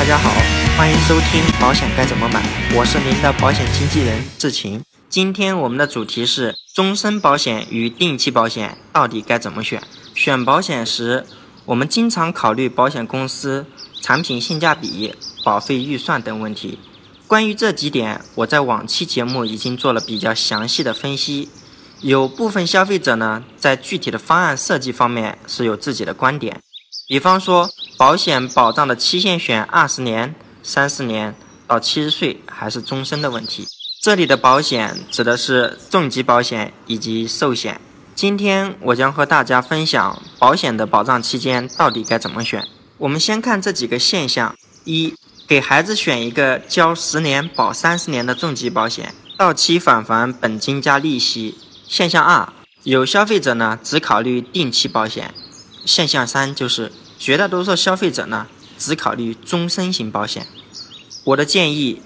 大家好，欢迎收听保险该怎么买，我是您的保险经纪人志晴。今天我们的主题是终身保险与定期保险到底该怎么选？选保险时，我们经常考虑保险公司产品性价比、保费预算等问题。关于这几点，我在往期节目已经做了比较详细的分析。有部分消费者呢，在具体的方案设计方面是有自己的观点，比方说保险保障的期限选二十年、三十年到七十岁还是终身的问题。这里的保险指的是重疾保险以及寿险。今天我将和大家分享保险的保障期间到底该怎么选。我们先看这几个现象：一、给孩子选一个交十年保三十年的重疾保险，到期返还本金加利息。现象二，有消费者呢只考虑定期保险。现象三就是绝大多数消费者呢只考虑终身型保险。我的建议，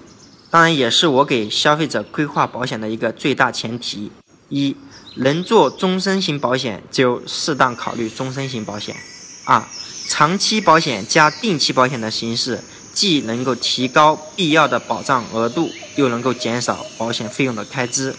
当然也是我给消费者规划保险的一个最大前提：一，能做终身型保险就适当考虑终身型保险；二，长期保险加定期保险的形式，既能够提高必要的保障额度，又能够减少保险费用的开支。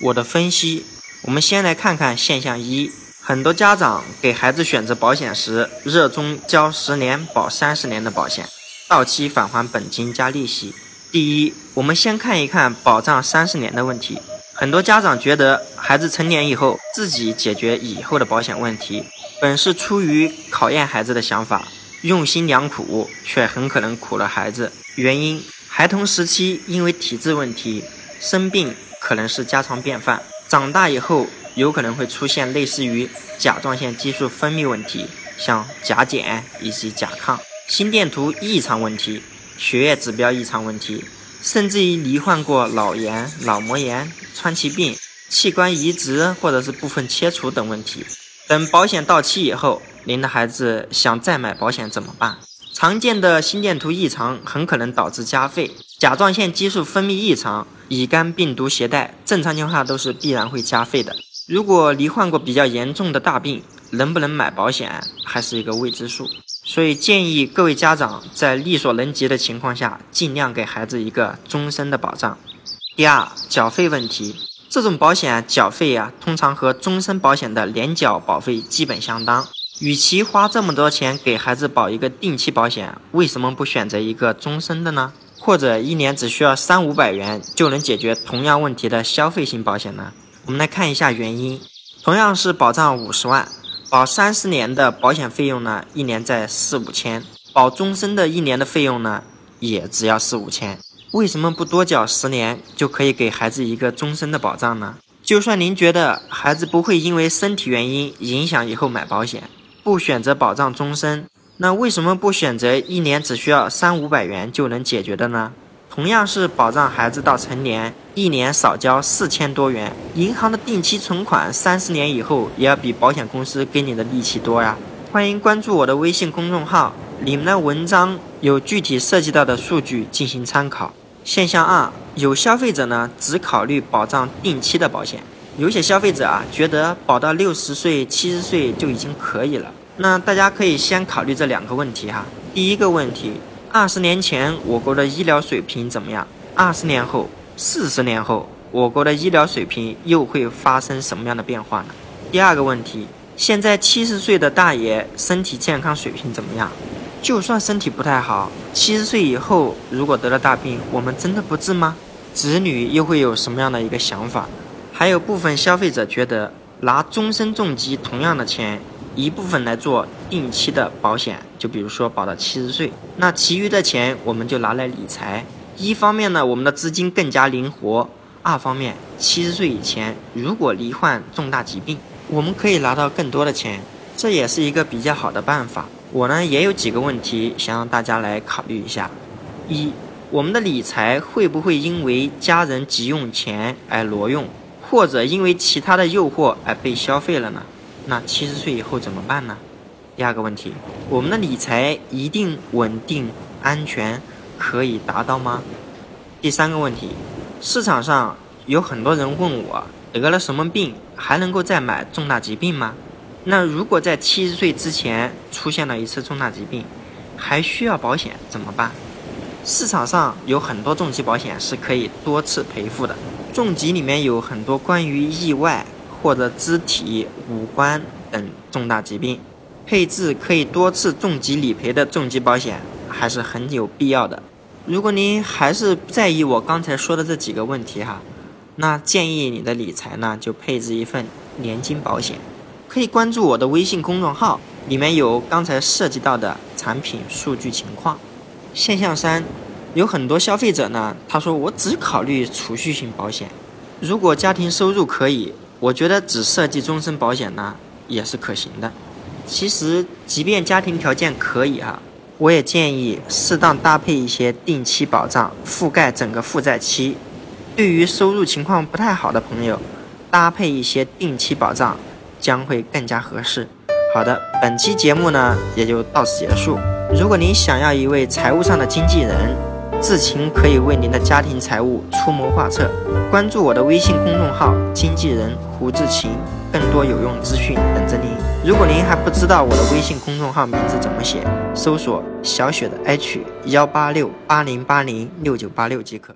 我的分析。我们先来看看现象一：很多家长给孩子选择保险时，热衷交十年保三十年的保险，到期返还本金加利息。第一，我们先看一看保障三十年的问题。很多家长觉得孩子成年以后自己解决以后的保险问题，本是出于考验孩子的想法，用心良苦，却很可能苦了孩子。原因：孩童时期因为体质问题生病，可能是家常便饭。长大以后有可能会出现类似于甲状腺激素分泌问题，像甲减以及甲亢、心电图异常问题、血液指标异常问题，甚至于罹患过脑炎、脑膜炎、川崎病、器官移植或者是部分切除等问题。等保险到期以后，您的孩子想再买保险怎么办？常见的心电图异常很可能导致加费，甲状腺激素分泌异常。乙肝病毒携带，正常情况下都是必然会加费的。如果罹患过比较严重的大病，能不能买保险还是一个未知数。所以建议各位家长在力所能及的情况下，尽量给孩子一个终身的保障。第二，缴费问题，这种保险缴费呀，通常和终身保险的年缴保费基本相当。与其花这么多钱给孩子保一个定期保险，为什么不选择一个终身的呢？或者一年只需要三五百元就能解决同样问题的消费型保险呢？我们来看一下原因。同样是保障五十万，保三十年的保险费用呢，一年在四五千；保终身的一年的费用呢，也只要四五千。为什么不多缴十年就可以给孩子一个终身的保障呢？就算您觉得孩子不会因为身体原因影响以后买保险，不选择保障终身。那为什么不选择一年只需要三五百元就能解决的呢？同样是保障孩子到成年，一年少交四千多元，银行的定期存款三十年以后也要比保险公司给你的利息多呀。欢迎关注我的微信公众号，里面的文章有具体涉及到的数据进行参考。现象二，有消费者呢只考虑保障定期的保险，有些消费者啊觉得保到六十岁、七十岁就已经可以了。那大家可以先考虑这两个问题哈。第一个问题，二十年前我国的医疗水平怎么样？二十年后、四十年后，我国的医疗水平又会发生什么样的变化呢？第二个问题，现在七十岁的大爷身体健康水平怎么样？就算身体不太好，七十岁以后如果得了大病，我们真的不治吗？子女又会有什么样的一个想法？还有部分消费者觉得拿终身重疾同样的钱。一部分来做定期的保险，就比如说保到七十岁，那其余的钱我们就拿来理财。一方面呢，我们的资金更加灵活；二方面，七十岁以前如果罹患重大疾病，我们可以拿到更多的钱，这也是一个比较好的办法。我呢也有几个问题想让大家来考虑一下：一，我们的理财会不会因为家人急用钱而挪用，或者因为其他的诱惑而被消费了呢？那七十岁以后怎么办呢？第二个问题，我们的理财一定稳定、安全，可以达到吗？第三个问题，市场上有很多人问我，得了什么病还能够再买重大疾病吗？那如果在七十岁之前出现了一次重大疾病，还需要保险怎么办？市场上有很多重疾保险是可以多次赔付的。重疾里面有很多关于意外或者肢体、五官等重大疾病，配置可以多次重疾理赔的重疾保险还是很有必要的。如果您还是在意我刚才说的这几个问题哈，那建议你的理财呢就配置一份年金保险，可以关注我的微信公众号，里面有刚才涉及到的产品数据情况。现象三，有很多消费者呢，他说我只考虑储蓄型保险，如果家庭收入可以，我觉得只设计终身保险呢也是可行的。其实，即便家庭条件可以哈，我也建议适当搭配一些定期保障，覆盖整个负债期。对于收入情况不太好的朋友，搭配一些定期保障将会更加合适。好的，本期节目呢也就到此结束。如果您想要一位财务上的经纪人，志勤可以为您的家庭财务出谋划策。关注我的微信公众号“经纪人胡志勤”，更多有用资讯等着您。如果您还不知道我的微信公众号名字怎么写，搜索“小雪的 H 幺八六八零八零六九八六”即可。